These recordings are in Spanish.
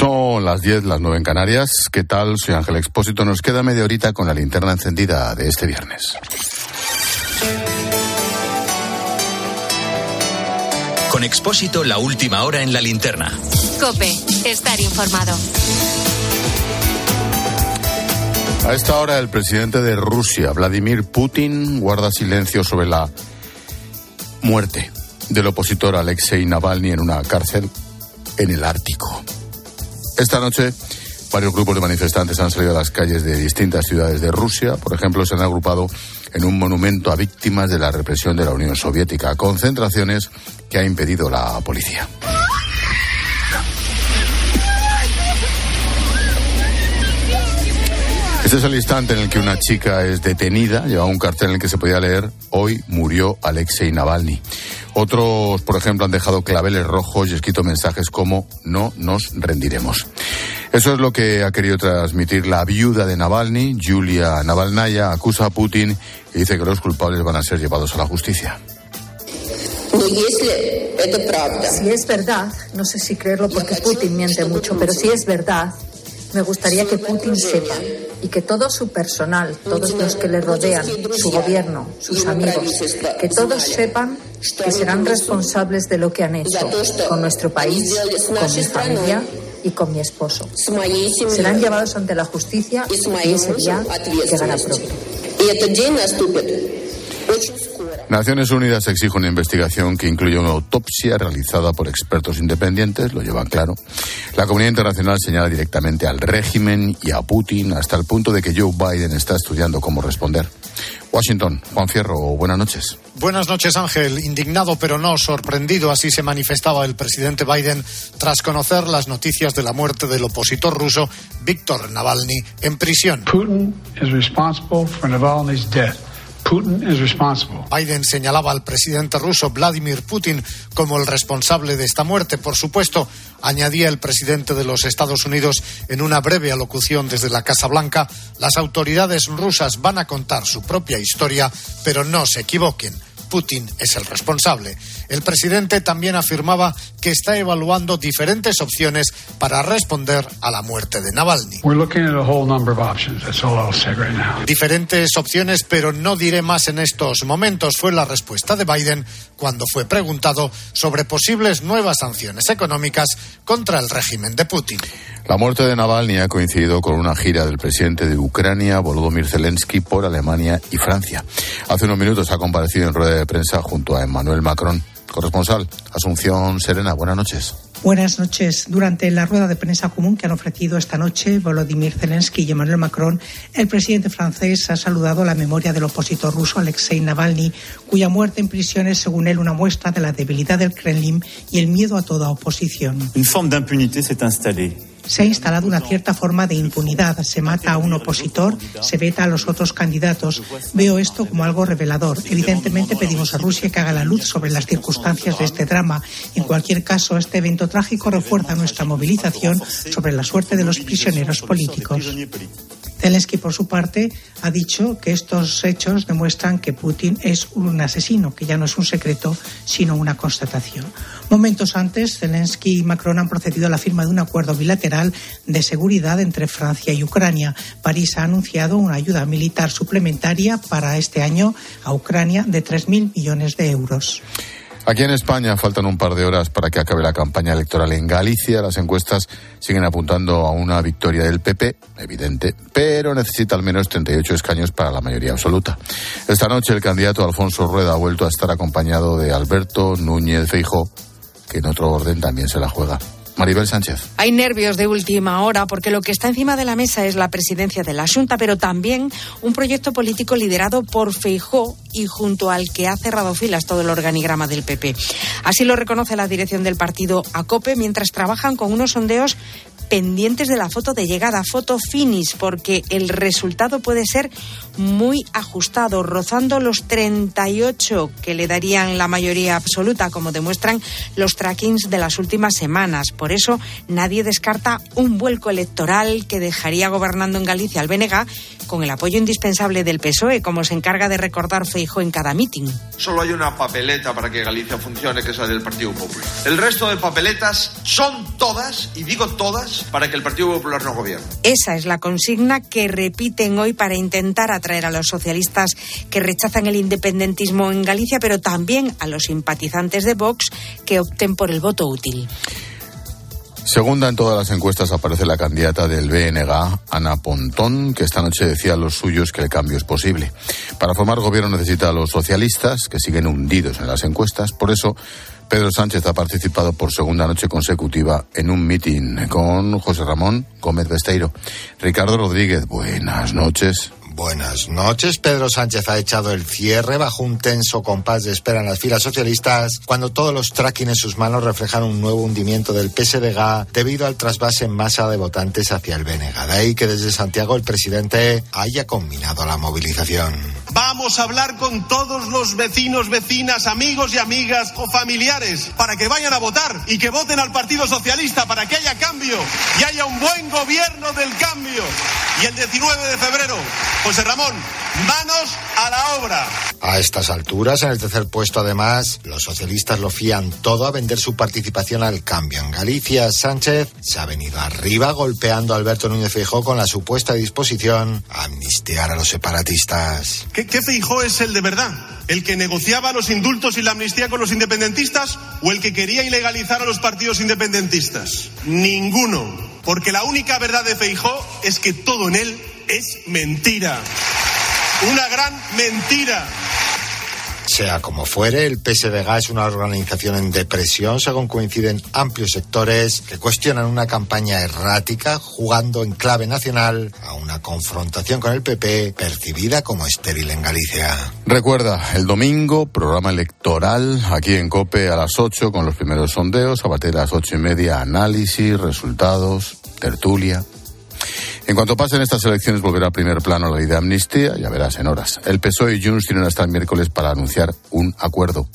Son las 10, las 9 en Canarias. ¿Qué tal? Soy Ángel Expósito. Nos queda media horita con la linterna encendida de este viernes. Con Expósito, la última hora en la linterna. Cope, estar informado. A esta hora, el presidente de Rusia, Vladimir Putin, guarda silencio sobre la muerte del opositor Alexei Navalny en una cárcel en el Ártico. Esta noche, varios grupos de manifestantes han salido a las calles de distintas ciudades de Rusia. Por ejemplo, se han agrupado en un monumento a víctimas de la represión de la Unión Soviética, concentraciones que ha impedido la policía. Este es el instante en el que una chica es detenida. Lleva un cartel en el que se podía leer Hoy murió Alexei Navalny. Otros, por ejemplo, han dejado claveles rojos y escrito mensajes como No nos rendiremos. Eso es lo que ha querido transmitir la viuda de Navalny, Julia Navalnaya, acusa a Putin y dice que los culpables van a ser llevados a la justicia. Si es verdad, no sé si creerlo porque Putin miente mucho, pero si es verdad, me gustaría que Putin sepa y que todo su personal, todos los que le rodean, su gobierno, sus amigos, que todos sepan que serán responsables de lo que han hecho con nuestro país, con mi familia y con mi esposo. Serán llevados ante la justicia y ese día llegará pronto. Naciones Unidas exige una investigación que incluya una autopsia realizada por expertos independientes, lo llevan claro. La comunidad internacional señala directamente al régimen y a Putin hasta el punto de que Joe Biden está estudiando cómo responder. Washington, Juan Fierro, buenas noches. Buenas noches, Ángel. Indignado pero no sorprendido, así se manifestaba el presidente Biden tras conocer las noticias de la muerte del opositor ruso Víctor Navalny en prisión. Putin is responsible for Navalny's death. Biden señalaba al presidente ruso Vladimir Putin como el responsable de esta muerte. Por supuesto, añadía el presidente de los Estados Unidos en una breve alocución desde la Casa Blanca, las autoridades rusas van a contar su propia historia, pero no se equivoquen. Putin es el responsable. El presidente también afirmaba que está evaluando diferentes opciones para responder a la muerte de Navalny. Diferentes opciones, pero no diré más en estos momentos, fue la respuesta de Biden cuando fue preguntado sobre posibles nuevas sanciones económicas contra el régimen de Putin. La muerte de Navalny ha coincidido con una gira del presidente de Ucrania, Volodymyr Zelensky, por Alemania y Francia. Hace unos minutos ha comparecido en rueda de prensa junto a Emmanuel Macron. Corresponsal, Asunción Serena, buenas noches. Buenas noches. Durante la rueda de prensa común que han ofrecido esta noche Volodymyr Zelensky y Emmanuel Macron, el presidente francés ha saludado la memoria del opositor ruso Alexei Navalny, cuya muerte en prisión es, según él, una muestra de la debilidad del Kremlin y el miedo a toda oposición. Une forme d'impunité s'est installée se ha instalado una cierta forma de impunidad. Se mata a un opositor, se veta a los otros candidatos. Veo esto como algo revelador. Evidentemente pedimos a Rusia que haga la luz sobre las circunstancias de este drama. En cualquier caso, este evento trágico refuerza nuestra movilización sobre la suerte de los prisioneros políticos. Zelensky, por su parte, ha dicho que estos hechos demuestran que Putin es un asesino, que ya no es un secreto, sino una constatación. Momentos antes, Zelensky y Macron han procedido a la firma de un acuerdo bilateral de seguridad entre Francia y Ucrania. París ha anunciado una ayuda militar suplementaria para este año a Ucrania de 3.000 millones de euros. Aquí en España faltan un par de horas para que acabe la campaña electoral en Galicia. Las encuestas siguen apuntando a una victoria del PP, evidente, pero necesita al menos 38 escaños para la mayoría absoluta. Esta noche el candidato Alfonso Rueda ha vuelto a estar acompañado de Alberto Núñez Feijo, que en otro orden también se la juega. Maribel Sánchez. Hay nervios de última hora porque lo que está encima de la mesa es la presidencia de la Junta, pero también un proyecto político liderado por Feijó y junto al que ha cerrado filas todo el organigrama del PP. Así lo reconoce la dirección del partido ACOPE mientras trabajan con unos sondeos pendientes de la foto de llegada, foto finish, porque el resultado puede ser muy ajustado, rozando los 38 que le darían la mayoría absoluta, como demuestran los trackings de las últimas semanas. Por eso nadie descarta un vuelco electoral que dejaría gobernando en Galicia al BNG con el apoyo indispensable del PSOE, como se encarga de recordar Feijo en cada mitin. Solo hay una papeleta para que Galicia funcione, que es la del Partido Popular. El resto de papeletas son todas, y digo todas, más para que el Partido Popular no gobierne. Esa es la consigna que repiten hoy para intentar atraer a los socialistas que rechazan el independentismo en Galicia, pero también a los simpatizantes de Vox que opten por el voto útil. Segunda en todas las encuestas aparece la candidata del BNG, Ana Pontón, que esta noche decía a los suyos que el cambio es posible. Para formar gobierno necesita a los socialistas, que siguen hundidos en las encuestas. Por eso, Pedro Sánchez ha participado por segunda noche consecutiva en un mitin con José Ramón Gómez Besteiro. Ricardo Rodríguez, buenas noches. Buenas noches. Pedro Sánchez ha echado el cierre bajo un tenso compás de espera en las filas socialistas cuando todos los tracking en sus manos reflejan un nuevo hundimiento del PSDG debido al trasvase en masa de votantes hacia el BNG. De ahí que desde Santiago el presidente haya combinado la movilización. Vamos a hablar con todos los vecinos, vecinas, amigos y amigas o familiares para que vayan a votar y que voten al Partido Socialista para que haya cambio y haya un buen gobierno del cambio. Y el 19 de febrero José Ramón, manos a la obra. A estas alturas, en el tercer puesto, además, los socialistas lo fían todo a vender su participación al cambio. En Galicia, Sánchez se ha venido arriba golpeando a Alberto Núñez Feijó con la supuesta disposición a amnistiar a los separatistas. ¿Qué, qué Feijó es el de verdad? ¿El que negociaba los indultos y la amnistía con los independentistas o el que quería ilegalizar a los partidos independentistas? Ninguno. Porque la única verdad de Feijó es que todo en él es mentira. Una gran mentira. Sea como fuere, el PSDG es una organización en depresión, según coinciden amplios sectores que cuestionan una campaña errática, jugando en clave nacional a una confrontación con el PP percibida como estéril en Galicia. Recuerda, el domingo, programa electoral aquí en COPE a las 8 con los primeros sondeos, a partir de las ocho y media, análisis, resultados, tertulia. En cuanto pasen estas elecciones volverá a primer plano la ley de amnistía, ya verás en horas. El PSOE y Junts tienen hasta el miércoles para anunciar un acuerdo.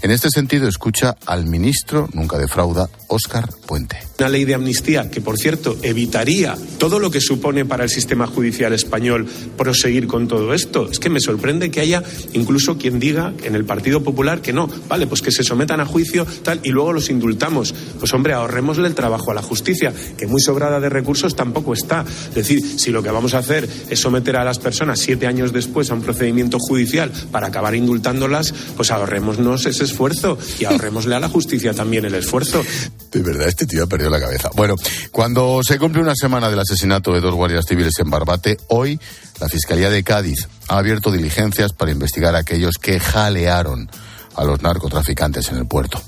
En este sentido, escucha al ministro, nunca defrauda, Óscar Puente. Una ley de amnistía que, por cierto, evitaría todo lo que supone para el sistema judicial español proseguir con todo esto. Es que me sorprende que haya incluso quien diga en el Partido Popular que no, vale, pues que se sometan a juicio tal y luego los indultamos. Pues hombre, ahorrémosle el trabajo a la justicia, que muy sobrada de recursos tampoco está. Es decir, si lo que vamos a hacer es someter a las personas siete años después a un procedimiento judicial para acabar indultándolas, pues ahorrémonos ese esfuerzo y ahorrémosle a la justicia también el esfuerzo. De verdad, este tío ha perdido la cabeza. Bueno, cuando se cumple una semana del asesinato de dos guardias civiles en Barbate, hoy la Fiscalía de Cádiz ha abierto diligencias para investigar a aquellos que jalearon a los narcotraficantes en el puerto.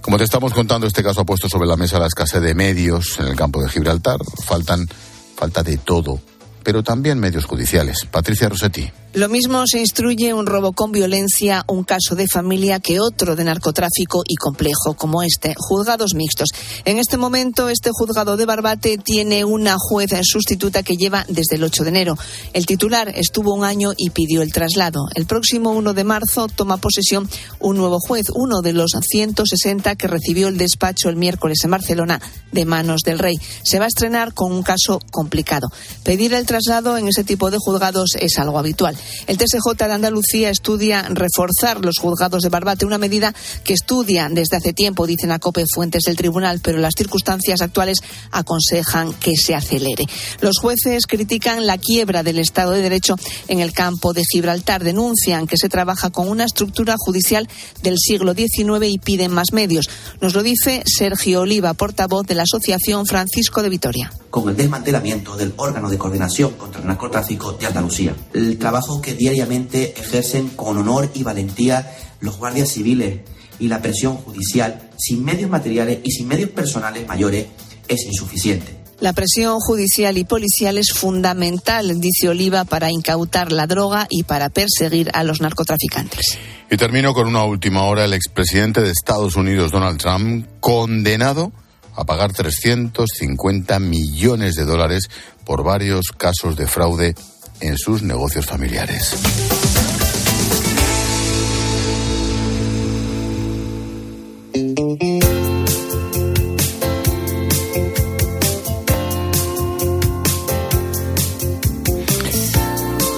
Como te estamos contando, este caso ha puesto sobre la mesa la escasez de medios en el campo de Gibraltar. Faltan, falta de todo, pero también medios judiciales. Patricia Rossetti. Lo mismo se instruye un robo con violencia, un caso de familia, que otro de narcotráfico y complejo como este. Juzgados mixtos. En este momento, este juzgado de Barbate tiene una jueza sustituta que lleva desde el 8 de enero. El titular estuvo un año y pidió el traslado. El próximo 1 de marzo toma posesión un nuevo juez, uno de los 160 que recibió el despacho el miércoles en Barcelona de manos del rey. Se va a estrenar con un caso complicado. Pedir el traslado en ese tipo de juzgados es algo habitual. El TSJ de Andalucía estudia reforzar los juzgados de Barbate, una medida que estudia desde hace tiempo, dicen a COPE fuentes del tribunal, pero las circunstancias actuales aconsejan que se acelere. Los jueces critican la quiebra del Estado de Derecho en el campo de Gibraltar, denuncian que se trabaja con una estructura judicial del siglo XIX y piden más medios. Nos lo dice Sergio Oliva, portavoz de la Asociación Francisco de Vitoria. Con el desmantelamiento del órgano de coordinación contra el narcotráfico de Andalucía, el trabajo que diariamente ejercen con honor y valentía los guardias civiles y la presión judicial sin medios materiales y sin medios personales mayores es insuficiente. La presión judicial y policial es fundamental, dice Oliva, para incautar la droga y para perseguir a los narcotraficantes. Y termino con una última hora. El expresidente de Estados Unidos, Donald Trump, condenado a pagar 350 millones de dólares por varios casos de fraude en sus negocios familiares.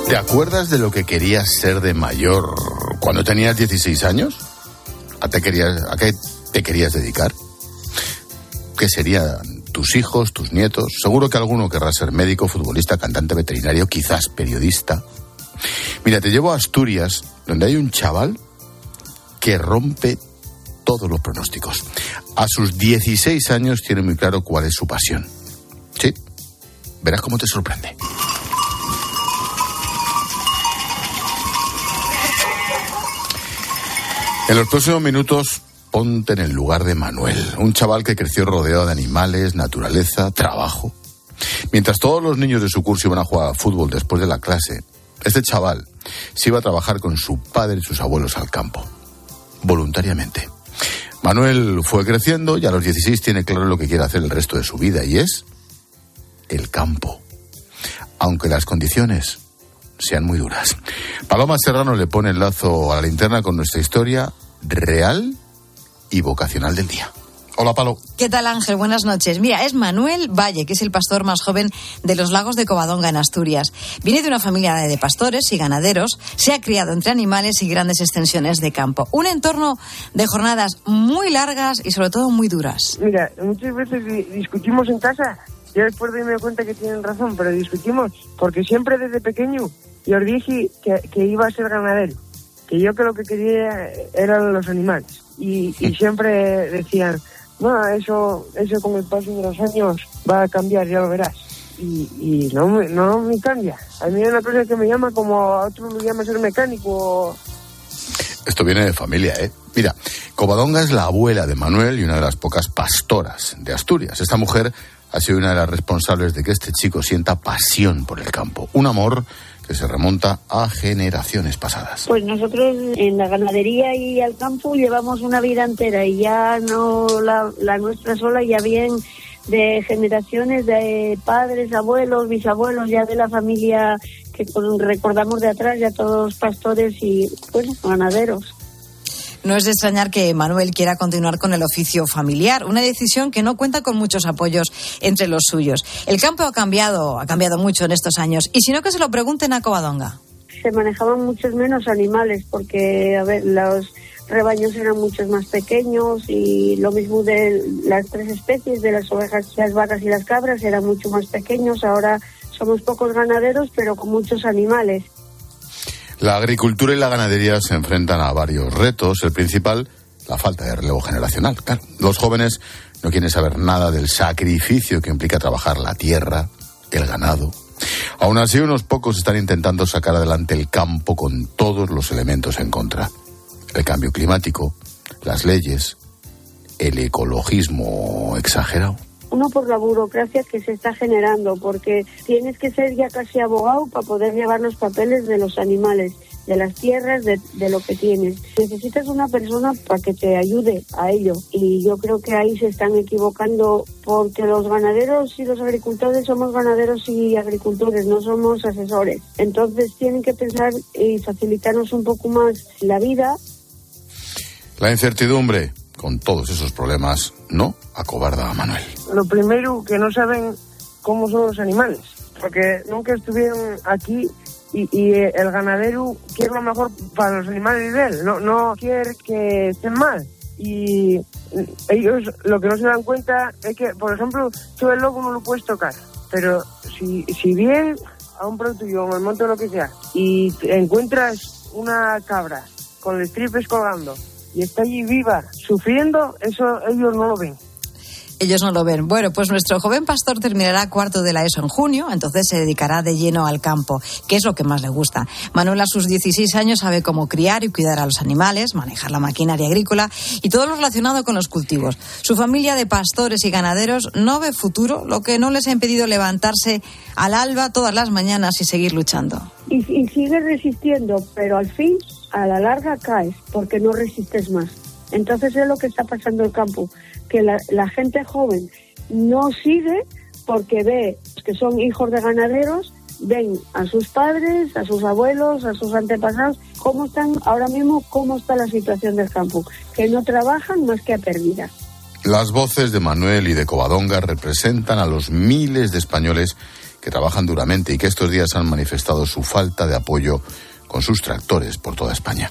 ¿Te acuerdas de lo que querías ser de mayor cuando tenías 16 años? ¿A, querías, ¿A qué te querías dedicar? ¿Qué sería tus hijos, tus nietos. Seguro que alguno querrá ser médico, futbolista, cantante veterinario, quizás periodista. Mira, te llevo a Asturias, donde hay un chaval que rompe todos los pronósticos. A sus 16 años tiene muy claro cuál es su pasión. Sí, verás cómo te sorprende. En los próximos minutos ponte en el lugar de Manuel, un chaval que creció rodeado de animales, naturaleza, trabajo. Mientras todos los niños de su curso iban a jugar al fútbol después de la clase, este chaval se iba a trabajar con su padre y sus abuelos al campo, voluntariamente. Manuel fue creciendo y a los 16 tiene claro lo que quiere hacer el resto de su vida y es el campo. Aunque las condiciones sean muy duras. Paloma Serrano le pone el lazo a la linterna con nuestra historia real y vocacional del día. Hola, Palo. ¿Qué tal, Ángel? Buenas noches. Mira, es Manuel Valle, que es el pastor más joven de los lagos de Covadonga, en Asturias. Viene de una familia de pastores y ganaderos, se ha criado entre animales y grandes extensiones de campo. Un entorno de jornadas muy largas y, sobre todo, muy duras. Mira, muchas veces discutimos en casa. Yo después de me cuenta que tienen razón, pero discutimos porque siempre desde pequeño yo dije que, que iba a ser ganadero, que yo lo que quería eran los animales y, siempre decían, no, eso, eso con el paso de los años va a cambiar, ya lo verás. Y, y no, no me cambia. A mí hay una cosa que me llama como a otro me llama ser mecánico. Esto viene de familia, ¿eh? Mira, Covadonga es la abuela de Manuel y una de las pocas pastoras de Asturias. Esta mujer ha sido una de las responsables de que este chico sienta pasión por el campo, un amor que se remonta a generaciones pasadas. Pues nosotros en la ganadería y al campo llevamos una vida entera y ya no la, nuestra sola, ya bien de generaciones de padres, abuelos, bisabuelos, ya de la familia que recordamos de atrás, ya todos pastores y bueno, ganaderos. No es de extrañar que Manuel quiera continuar con el oficio familiar, una decisión que no cuenta con muchos apoyos entre los suyos. El campo ha cambiado, ha cambiado mucho en estos años, y si no que se lo pregunten a Covadonga. Se manejaban muchos menos animales, porque, a ver, los rebaños eran muchos más pequeños y lo mismo de las tres especies, de las ovejas, las vacas y las cabras, eran mucho más pequeños. Ahora somos pocos ganaderos, pero con muchos animales. La agricultura y la ganadería se enfrentan a varios retos. El principal, la falta de relevo generacional. los jóvenes no quieren saber nada del sacrificio que implica trabajar la tierra, el ganado. Aún así, unos pocos están intentando sacar adelante el campo con todos los elementos en contra. El cambio climático, las leyes, el ecologismo exagerado uno por la burocracia que se está generando, porque tienes que ser ya casi abogado para poder llevar los papeles de los animales, de las tierras, de, lo que tienes. Necesitas una persona para que te ayude a ello. Y yo creo que ahí se están equivocando porque los ganaderos y los agricultores somos ganaderos y agricultores, no somos asesores. Entonces tienen que pensar y facilitarnos un poco más la vida. La incertidumbre con todos esos problemas no acobarda a Manuel. Lo primero, que no saben cómo son los animales, porque nunca estuvieron aquí y, el ganadero quiere lo mejor para los animales de él, no, no quiere que estén mal. Y ellos lo que no se dan cuenta es que, por ejemplo, tú el lobo no lo puedes tocar, pero si, si bien a un producto o el monte o lo que sea, y encuentras una cabra con los tripes colgando y está allí viva, sufriendo, eso ellos no lo ven. Ellos no lo ven. Bueno, pues nuestro joven pastor terminará cuarto de la ESO en junio, entonces se dedicará de lleno al campo, que es lo que más le gusta. Manuel a sus 16 años sabe cómo criar y cuidar a los animales, manejar la maquinaria agrícola y todo lo relacionado con los cultivos. Su familia de pastores y ganaderos no ve futuro, lo que no les ha impedido levantarse al alba todas las mañanas y seguir luchando. Y, y resistiendo, pero al fin a la larga caes porque no resistes más. Entonces es lo que está pasando en el campo, que la, gente joven no sigue porque ve que son hijos de ganaderos, ven a sus padres, a sus abuelos, a sus antepasados, cómo están ahora mismo, cómo está la situación del campo, que no trabajan más que a pérdida. Las voces de Manuel y de Covadonga representan a los miles de españoles que trabajan duramente y que estos días han manifestado su falta de apoyo con sus tractores por toda España.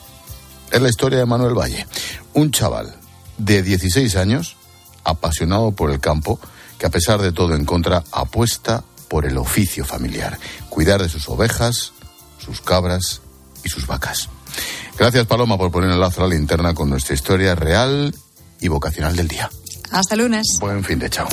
Es la historia de Manuel Valle, un chaval de 16 años, apasionado por el campo, que a pesar de todo en contra apuesta por el oficio familiar, cuidar de sus ovejas, sus cabras y sus vacas. Gracias Paloma por poner el lazo a la linterna con nuestra historia real y vocacional del día. Hasta lunes. Buen fin de chao.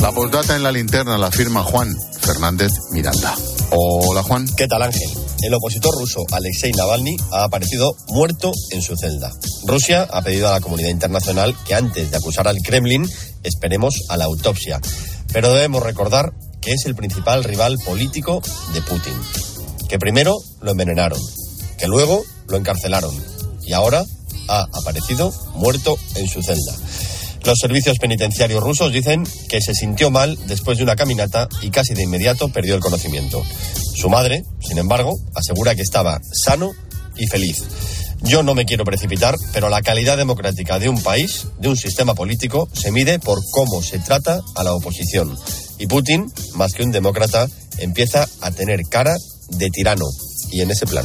La postdata en la linterna la firma Juan Fernández Miranda. Hola Juan. ¿Qué tal Ángel? El opositor ruso Alexei Navalny ha aparecido muerto en su celda. Rusia ha pedido a la comunidad internacional que antes de acusar al Kremlin esperemos a la autopsia. Pero debemos recordar que es el principal rival político de Putin. Que primero lo envenenaron, que luego lo encarcelaron y ahora ha aparecido muerto en su celda. Los servicios penitenciarios rusos dicen que se sintió mal después de una caminata y casi de inmediato perdió el conocimiento. Su madre, sin embargo, asegura que estaba sano y feliz. Yo no me quiero precipitar, pero la calidad democrática de un país, de un sistema político, se mide por cómo se trata a la oposición. Y Putin, más que un demócrata, empieza a tener cara de tirano. Y en ese plan.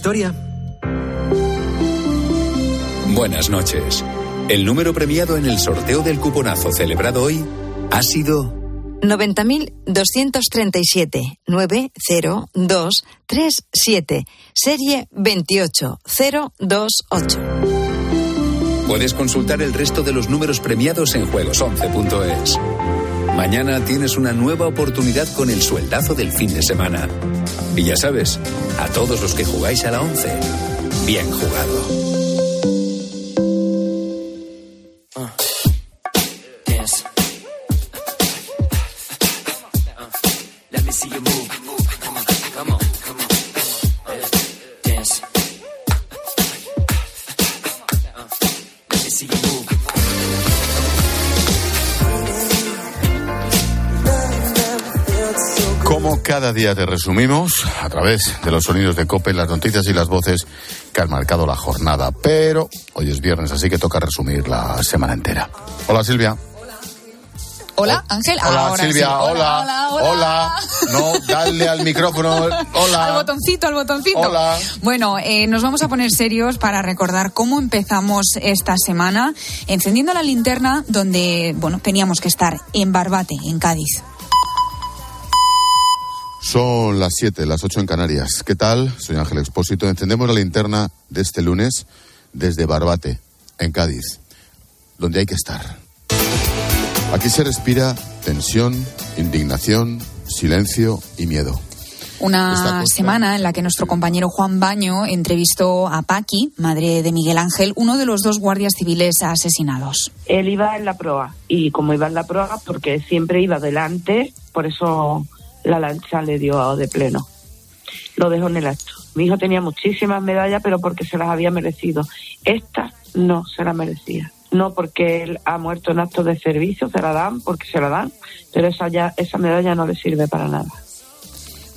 Buenas noches. El número premiado en el sorteo del cuponazo celebrado hoy ha sido 90.237 90237 serie 28028. Puedes consultar el resto de los números premiados en juegos11.es. Mañana tienes una nueva oportunidad con el sueldazo del fin de semana. Y ya sabes, a todos los que jugáis a la 11, bien jugado. Let Como cada día te resumimos a través de los sonidos de Cope, las noticias y las voces que han marcado la jornada. Pero hoy es viernes, así que toca resumir la semana entera. Hola Silvia. Hola, Ángel. Hola Ahora Silvia, sí. hola, hola, hola. hola. No, dale al micrófono. Hola. Al botoncito, al botoncito. Hola. Bueno, eh, nos vamos a poner serios para recordar cómo empezamos esta semana encendiendo la linterna donde, bueno, teníamos que estar en Barbate, en Cádiz. Son las 7, las 8 en Canarias. ¿Qué tal? Soy Ángel Expósito. Encendemos la linterna de este lunes desde Barbate, en Cádiz, donde hay que estar. Aquí se respira tensión, indignación, silencio y miedo. Una semana en la que nuestro compañero Juan Baño entrevistó a Paqui, madre de Miguel Ángel, uno de los dos guardias civiles asesinados. Él iba en la proa y como iba en la proa, porque siempre iba delante, por eso la lancha le dio de pleno. Lo dejó en el acto. Mi hijo tenía muchísimas medallas, pero porque se las había merecido. Esta no se la merecía. No porque él ha muerto en actos de servicio, se la dan porque se la dan, pero esa, ya, esa medalla no le sirve para nada.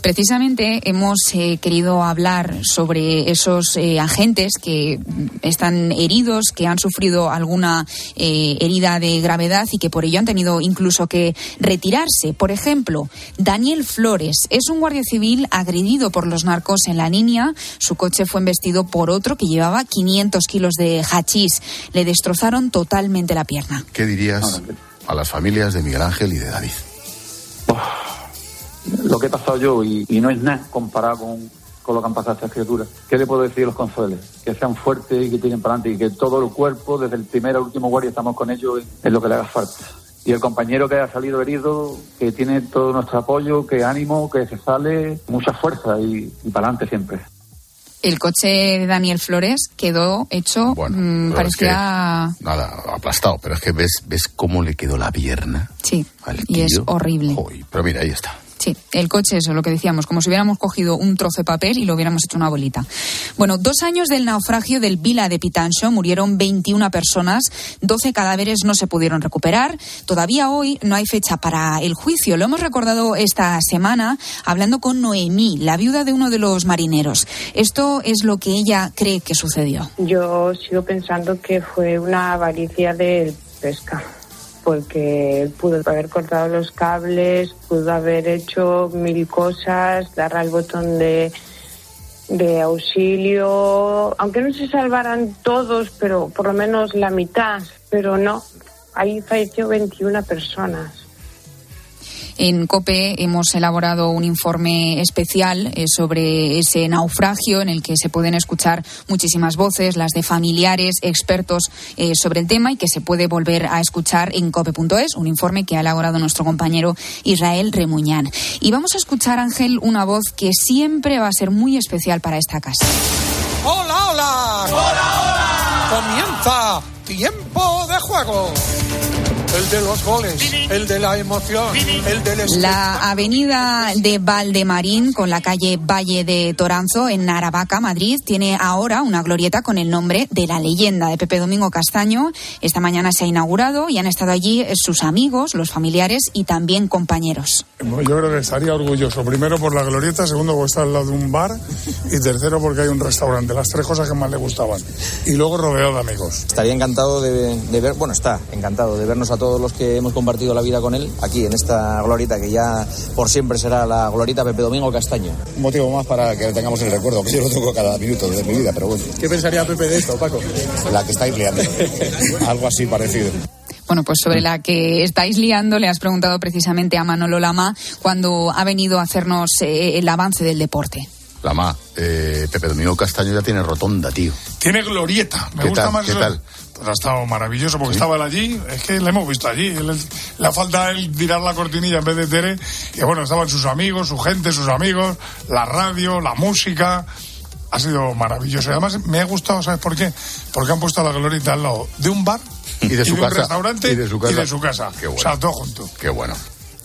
Precisamente hemos eh, querido hablar sobre esos eh, agentes que están heridos, que han sufrido alguna eh, herida de gravedad y que por ello han tenido incluso que retirarse. Por ejemplo, Daniel Flores es un guardia civil agredido por los narcos en la línea. Su coche fue embestido por otro que llevaba 500 kilos de hachís. Le destrozaron totalmente la pierna. ¿Qué dirías a las familias de Miguel Ángel y de David? Lo que he pasado yo y, y no es nada comparado con, con lo que han pasado estas criaturas. ¿Qué le puedo decir a los consueles? Que sean fuertes y que tiren para adelante y que todo el cuerpo, desde el primer al último guardia, estamos con ellos en, lo que le haga falta. Y el compañero que ha salido herido, que tiene todo nuestro apoyo, que ánimo, que se sale, mucha fuerza y, y para adelante siempre. El coche de Daniel Flores quedó hecho, mm, pero es parecía... Nada, aplastado, pero es que ves, ves cómo le quedó la pierna. Sí, al y es horrible. Joder, pero mira, ahí está. Sí, el coche, eso, lo que decíamos, como si hubiéramos cogido un trozo de papel y lo hubiéramos hecho una bolita. Bueno, dos años del naufragio del Vila de Pitancho, murieron 21 personas, 12 cadáveres no se pudieron recuperar. Todavía hoy no hay fecha para el juicio. Lo hemos recordado esta semana hablando con Noemí, la viuda de uno de los marineros. Esto es lo que ella cree que sucedió. Yo sigo pensando que fue una avaricia del pesca, porque pudo haber cortado los cables, pudo haber hecho mil cosas, darle al botón de, de auxilio, aunque no se salvaran todos, pero por lo menos la mitad, pero no, ahí falleció 21 personas. En COPE hemos elaborado un informe especial eh, sobre ese naufragio en el que se pueden escuchar muchísimas voces, las de familiares, expertos eh, sobre el tema y que se puede volver a escuchar en cope.es, un informe que ha elaborado nuestro compañero Israel Remuñán. Y vamos a escuchar, Ángel, una voz que siempre va a ser muy especial para esta casa. ¡Hola, hola! ¡Hola, hola! Comienza tiempo de juego. El de los goles, el de la emoción, el del La avenida de Valdemarín con la calle Valle de Toranzo en Aravaca, Madrid, tiene ahora una glorieta con el nombre de la leyenda de Pepe Domingo Castaño. Esta mañana se ha inaugurado y han estado allí sus amigos, los familiares y también compañeros. Yo creo que estaría orgulloso, primero por la glorieta, segundo porque está al lado de un bar y tercero porque hay un restaurante, las tres cosas que más le gustaban. Y luego rodeado de amigos. Estaría encantado de, de ver, bueno, está encantado de vernos a todos los que hemos compartido la vida con él aquí en esta glorieta que ya por siempre será la glorieta Pepe Domingo Castaño. Un motivo más para que tengamos el recuerdo, que yo lo tengo cada minuto de mi vida, pero bueno. ¿Qué pensaría Pepe de esto, Paco? La que estáis liando. Algo así parecido. Bueno, pues sobre la que estáis liando le has preguntado precisamente a Manolo Lama cuando ha venido a hacernos eh, el avance del deporte. Lama, eh, Pepe Domingo Castaño ya tiene rotonda, tío. Tiene glorieta. Me ¿Qué gusta tal? más ¿Qué tal? Ha estado maravilloso porque estaba él allí. Es que le hemos visto allí. Le falta a él tirar la cortinilla en vez de Tere. Y bueno, estaban sus amigos, su gente, sus amigos, la radio, la música. Ha sido maravilloso. Y además me ha gustado, ¿sabes por qué? Porque han puesto la glorieta al lado de un bar Y de su un casa. restaurante Y de su casa. casa. Qué bueno. O sea, todo junto. Qué bueno.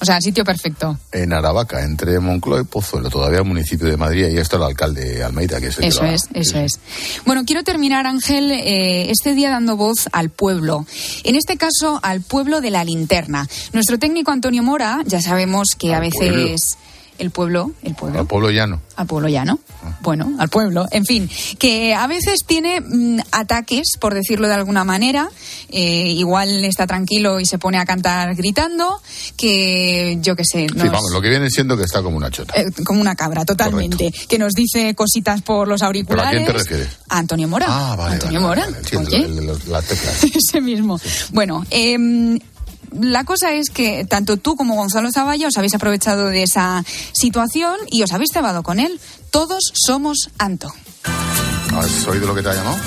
O sea, sitio perfecto. En Aravaca, entre Moncloa y Pozuelo, todavía municipio de Madrid, y está el alcalde Almeida, que es el Eso la- es, eso es. Bueno, quiero terminar, Ángel, eh, este día dando voz al pueblo. En este caso, al pueblo de la linterna. Nuestro técnico Antonio Mora, ya sabemos que a veces pueblo. El pueblo, el pueblo, Al pueblo llano. al pueblo llano. Bueno, al pueblo, en fin, que a veces tiene mm, ataques, por decirlo de alguna manera. Eh, igual está tranquilo y se pone a cantar gritando, que yo qué sé, Sí, vamos, lo que viene siendo que está como una chota. eh, como una cabra, totalmente. Que nos dice cositas por los ¿Pero a auriculares. quién te refieres? A Antonio Mora. Ah, vale, Antonio vale, Mora. vale, entiendo, Oye, el de los- las teclas. ese mismo. Bueno, em, la cosa es que tanto tú como Gonzalo Zavalla os habéis aprovechado de esa situación y os habéis cebado con él. Todos somos Anto. ¿Has oído lo que te ha llamado?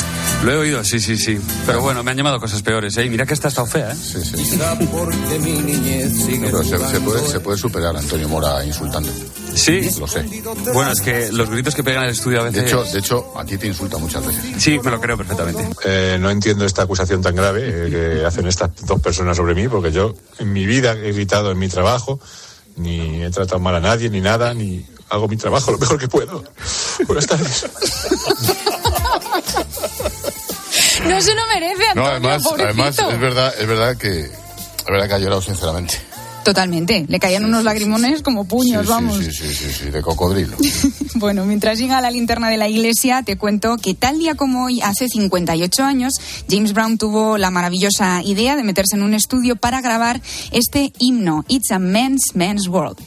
Lo he oído, sí, sí, sí. Pero bueno, me han llamado cosas peores, ¿eh? Y Mira que esta estado fea, ¿eh? Sí, sí. Pero se, se puede, se puede superar a Antonio Mora insultando. Sí. Lo sé. Bueno, es que los gritos que pegan en el estudio a De veces... hecho, de hecho, a ti te insulta muchas veces. Sí, me lo creo perfectamente. Eh, no entiendo esta acusación tan grave eh, que hacen estas dos personas sobre mí, porque yo en mi vida he gritado en mi trabajo, ni he tratado mal a nadie, ni nada, ni hago mi trabajo lo mejor que puedo. Buenas tardes. No se lo merece, Antonio, No, además, pobrecito. además es verdad, es verdad que es verdad que ha llorado sinceramente. Totalmente. Le caían unos lagrimones como puños, vamos. Sí, sí, sí, sí, de cocodrilo. Bueno, mientras llega la linterna de la iglesia, te cuento que tal día como hoy, hace 58 años, James Brown tuvo la maravillosa idea de meterse en un estudio para grabar este himno, It's a Man's Man's World.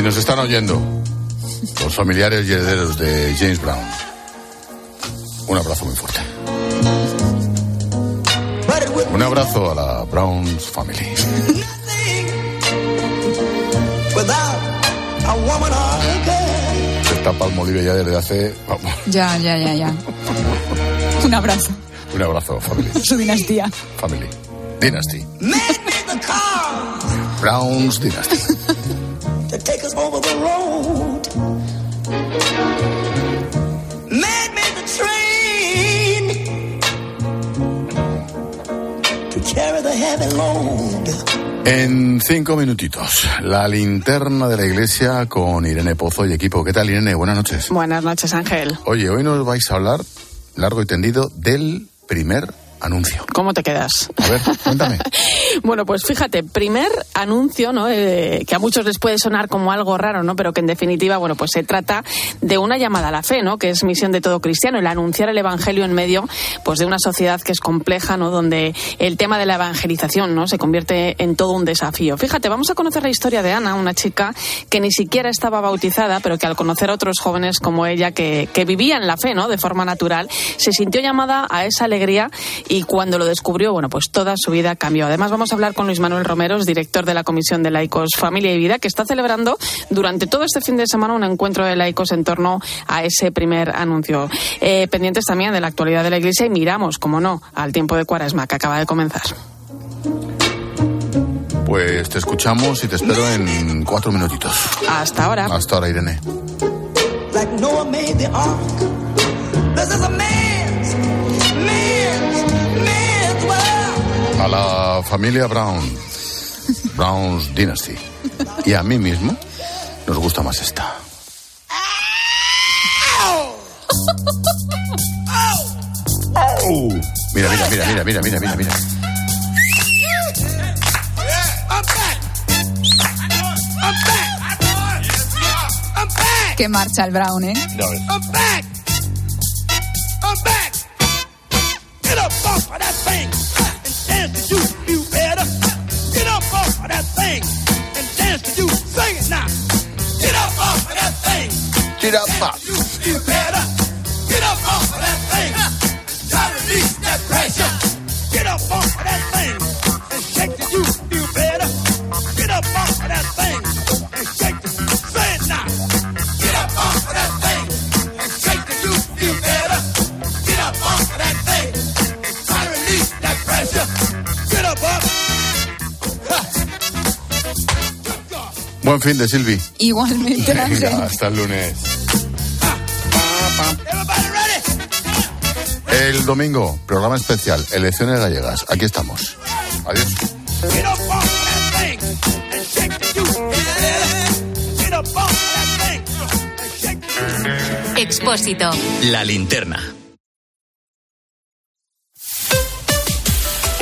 Si nos están oyendo los familiares y herederos de James Brown, un abrazo muy fuerte. Un abrazo a la Brown's Family. Se está Palmolive ya desde hace... vamos, Ya, ya, ya, ya. Un abrazo. Un abrazo, family. Su dinastía. Family. Dynasty. Browns Dynasty. En cinco minutitos, la linterna de la iglesia con Irene Pozo y equipo. ¿Qué tal, Irene? Buenas noches. Buenas noches, Ángel. Oye, hoy nos vais a hablar largo y tendido del primer anuncio. ¿Cómo te quedas? A ver, cuéntame. Bueno, pues fíjate, primer anuncio, ¿no? Eh, que a muchos les puede sonar como algo raro, ¿no? Pero que en definitiva, bueno, pues se trata de una llamada a la fe, ¿no? Que es misión de todo cristiano, el anunciar el evangelio en medio, pues de una sociedad que es compleja, ¿no? Donde el tema de la evangelización, ¿no? Se convierte en todo un desafío. Fíjate, vamos a conocer la historia de Ana, una chica que ni siquiera estaba bautizada, pero que al conocer a otros jóvenes como ella que, que vivían la fe, ¿no? De forma natural, se sintió llamada a esa alegría y cuando lo descubrió, bueno, pues toda su vida cambió. Además, vamos a hablar con Luis Manuel Romeros, director de la Comisión de Laicos Familia y Vida, que está celebrando durante todo este fin de semana un encuentro de laicos en torno a ese primer anuncio. Eh, pendientes también de la actualidad de la Iglesia y miramos, como no, al tiempo de Cuaresma que acaba de comenzar. Pues te escuchamos y te espero en cuatro minutitos. Hasta ahora. Hasta ahora, Irene. Like Noah made the ark. This is a la familia Brown, Brown's Dynasty, y a mí mismo nos gusta más esta. Mira, mira, mira, mira, mira, mira, mira, mira. Que marcha el Brown, ¿eh? I'm thing and dance to you. Sing it now. Get up off of that thing. Get up off. Buen fin de Silvi. Igualmente, Venga, hasta el lunes. El domingo, programa especial, elecciones gallegas. Aquí estamos. Adiós. Get up off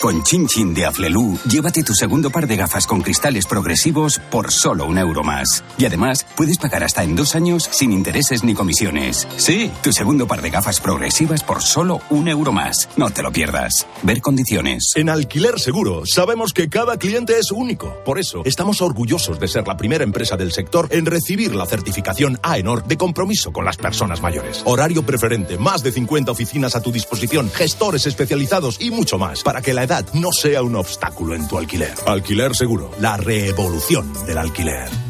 Con Chin Chin de Aflelu, llévate tu segundo par de gafas con cristales progresivos por solo un euro más. Y además, puedes pagar hasta en dos años sin intereses ni comisiones. Sí, tu segundo par de gafas progresivas por solo un euro más. No te lo pierdas. Ver condiciones. En Alquiler Seguro sabemos que cada cliente es único. Por eso estamos orgullosos de ser la primera empresa del sector en recibir la certificación AENOR de compromiso con las personas mayores. Horario preferente, más de 50 oficinas a tu disposición, gestores especializados y mucho más para que la edad no sea un obstáculo en tu alquiler. Alquiler Seguro, la revolución del alquiler.